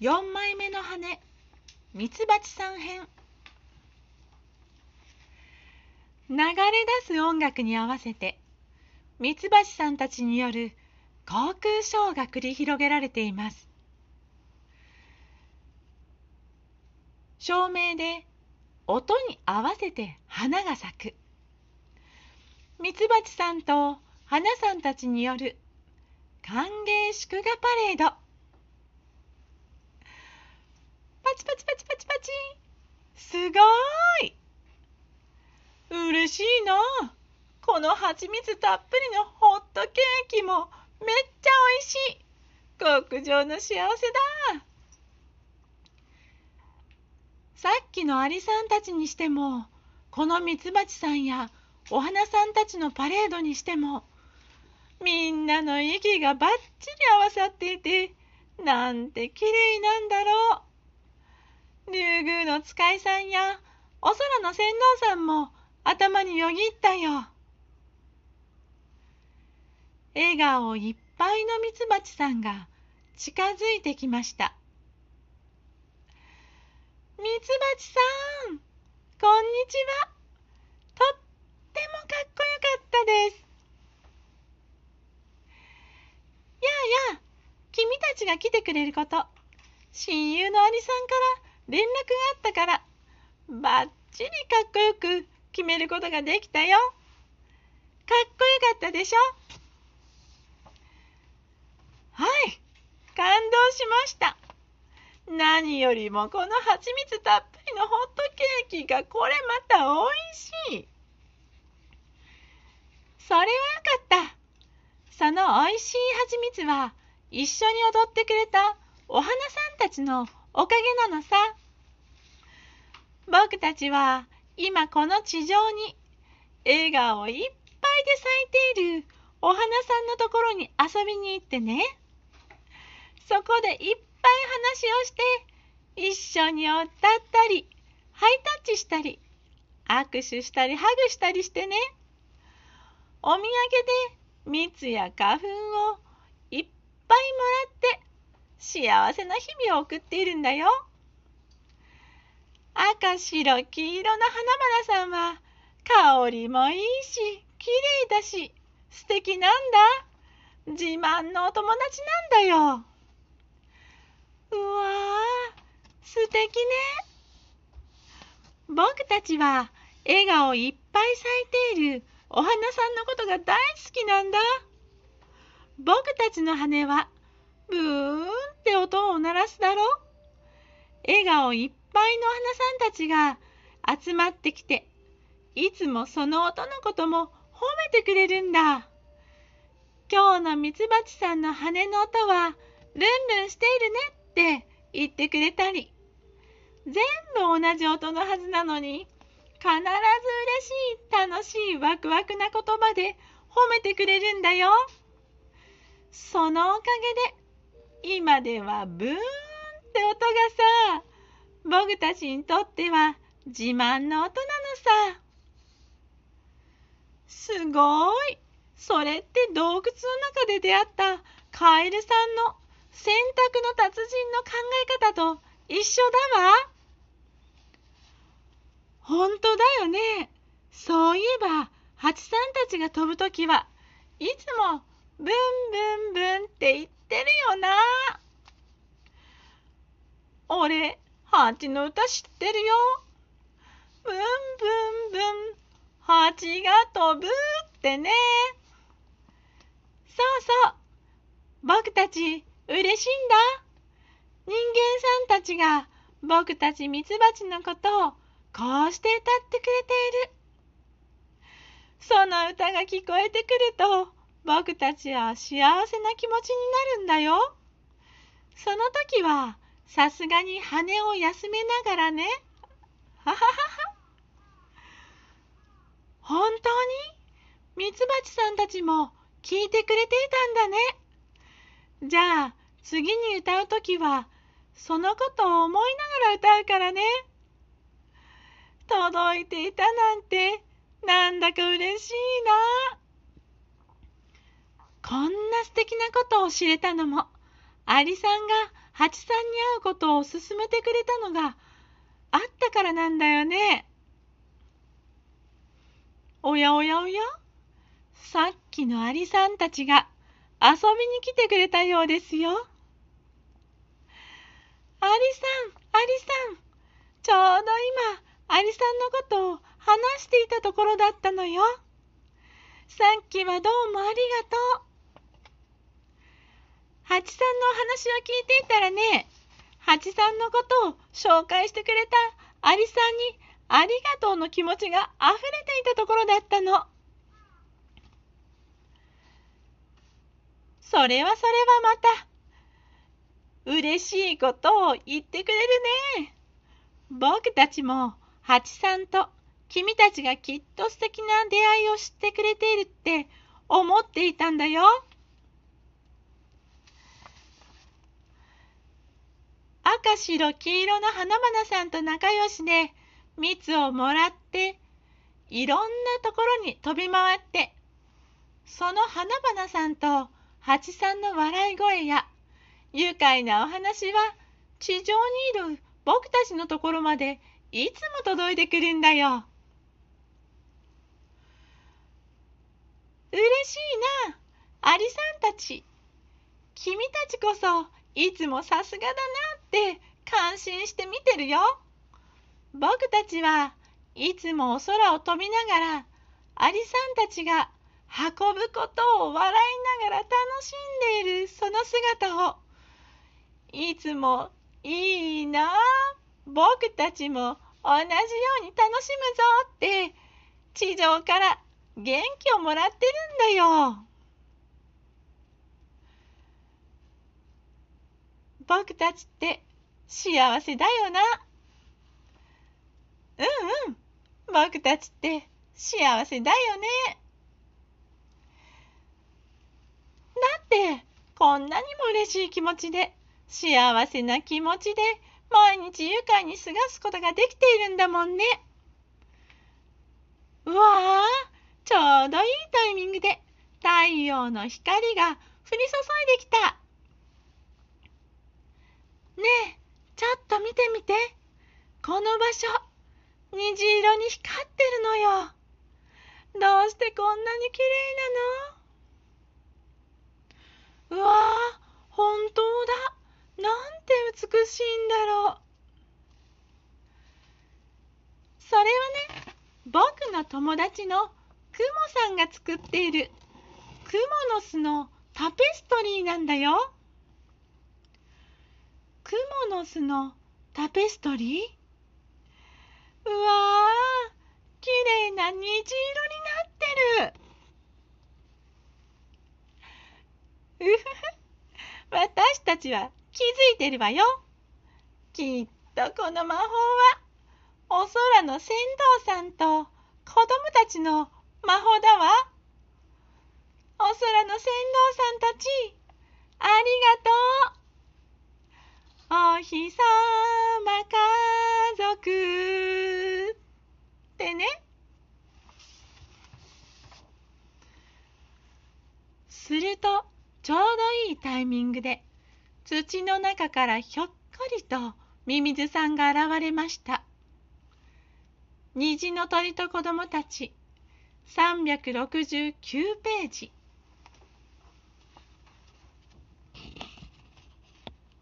4枚目の羽。ミツバチさん編。流れ出す音楽に合わせてミツバチさんたちによる航空ショーが繰り広げられています。照明で音に合わせて花が咲く。ミツバチさんと花さんたちによる歓迎祝賀パレードパチパチパチパチパチすごい。嬉しいな。この蜂蜜たっぷりのホットケーキもめっちゃおいしい。極上の幸せだ。さっきのアリさんたちにしてもこのミツバチさんやお花さんたちのパレードにしてもみんなの息がばっちり合わさっていてなんてきれいなんだろう。宮の使いさんやお空の船頭さんも頭によぎったよ。笑顔いっぱいのミツバチさんが近づいてきました。ミツバチさんこんにちは。とってもかっこよかったです。やあやあ君たちが来てくれること親友のアリさんから連絡があったからばっちりかっこよく決めることができたよ。かっこよかったでしょ？はい感動しました。何よりもこの蜂蜜たっぷりのホットケーキがこれまたおいしい。それはよかった。そのおいしい蜂蜜は一緒に踊ってくれたお花さんたちのおかげなのさ。僕たちは今この地上に笑顔いっぱいで咲いているお花さんのところに遊びに行ってね。そこでいっぱい話をして一緒に歌ったりハイタッチしたり握手したりハグしたりしてね。お土産で蜜や花粉をいっぱいもらって幸せな日々を送っているんだよ。赤白黄色の花々さんは香りもいいし綺麗だし素敵なんだ。自慢のお友達なんだよ。うわー素敵ね。僕たちは笑顔いっぱい咲いているお花さんのことが大好きなんだ。僕たちの羽はブーンって音を鳴らすだろ笑顔いっぱいのお花さんたちが集まってきていつもその音のことも褒めてくれるんだ。今日のミツバチさんの羽の音はルンルンしているねって言ってくれたり全部同じ音のはずなのに必ず嬉しい楽しいワクワクな言葉で褒めてくれるんだよ。そのおかげで今ではブーンって音がさ僕たちにとっては自慢の音なのさ。すごい。それって洞窟の中で出会ったカエルさんの洗濯の達人の考え方と一緒だわ。本当だよね。そういえば、蜂さんたちが飛ぶときはいつもブンブンブンって言ってるよな。俺、ハチの歌知ってるよ。ブンブンブン、ハチが飛ぶってね。そうそう。僕たち嬉しいんだ。人間さんたちが僕たちミツバチのことをこうして歌ってくれている。その歌が聞こえてくると僕たちは幸せな気持ちになるんだよ。その時はさすがに羽を休めながらね。はははは。本当に？ミツバチさんたちも聞いてくれていたんだね。じゃあ次に歌うときはそのことを思いながら歌うからね。届いていたなんてなんだか嬉しいな。こんな素敵なことを知れたのもアリさんがハチさんに会うことを勧めてくれたのがあったからなんだよね。おやおやおやさっきのアリさんたちが遊びに来てくれたようですよ。アリさん、アリさん、ちょうど今、アリさんのことを話していたところだったのよ。さっきはどうもありがとう。ハチさんのお話を聞いていたらね、ハチさんのことを紹介してくれたアリさんにありがとうの気持ちが溢れていたところだったの。それはそれはまた、嬉しいことを言ってくれるね。僕たちも、ハチさんと君たちがきっと素敵な出会いを知ってくれているって思っていたんだよ。赤白黄色の花々さんと仲良しで蜜をもらっていろんなところに飛び回ってその花々さんと蜂さんの笑い声や愉快なお話は地上にいる僕たちのところまでいつも届いてくるんだよ。嬉しいな、アリさんたち。君たちこそいつもさすがだなって感心して見てるよ。僕たちはいつもお空を飛びながらアリさんたちが運ぶことを笑いながら楽しんでいるその姿をいつもいいな僕たちも同じように楽しむぞって地上から元気をもらってるんだよ。僕たちって幸せだよな。うんうん。僕たちって幸せだよね。だってこんなにも嬉しい気持ちで幸せな気持ちで毎日愉快に過ごすことができているんだもんね。うわあ、ちょうどいいタイミングで太陽の光が降り注いできた。ねえ、ちょっと見てみて。この場所、虹色に光ってるのよ。どうしてこんなに綺麗なの？うわあ、本当だ。なんて美しいんだろう。それはね、僕の友達のクモさんが作っているクモの巣のタペストリーなんだよ。クモの巣のタペストリー？うわー、きれいな虹色になってる。うふふ、私たちは気づいてるわよ。きっとこの魔法は、お空の船頭さんと子供たちの魔法だわ。お空の船頭さんたち、ありがとう。お日さま家族ってね。すると、ちょうどいいタイミングで、土の中からひょっこりとミミズさんが現れました。虹の鳥と子供たち369ページ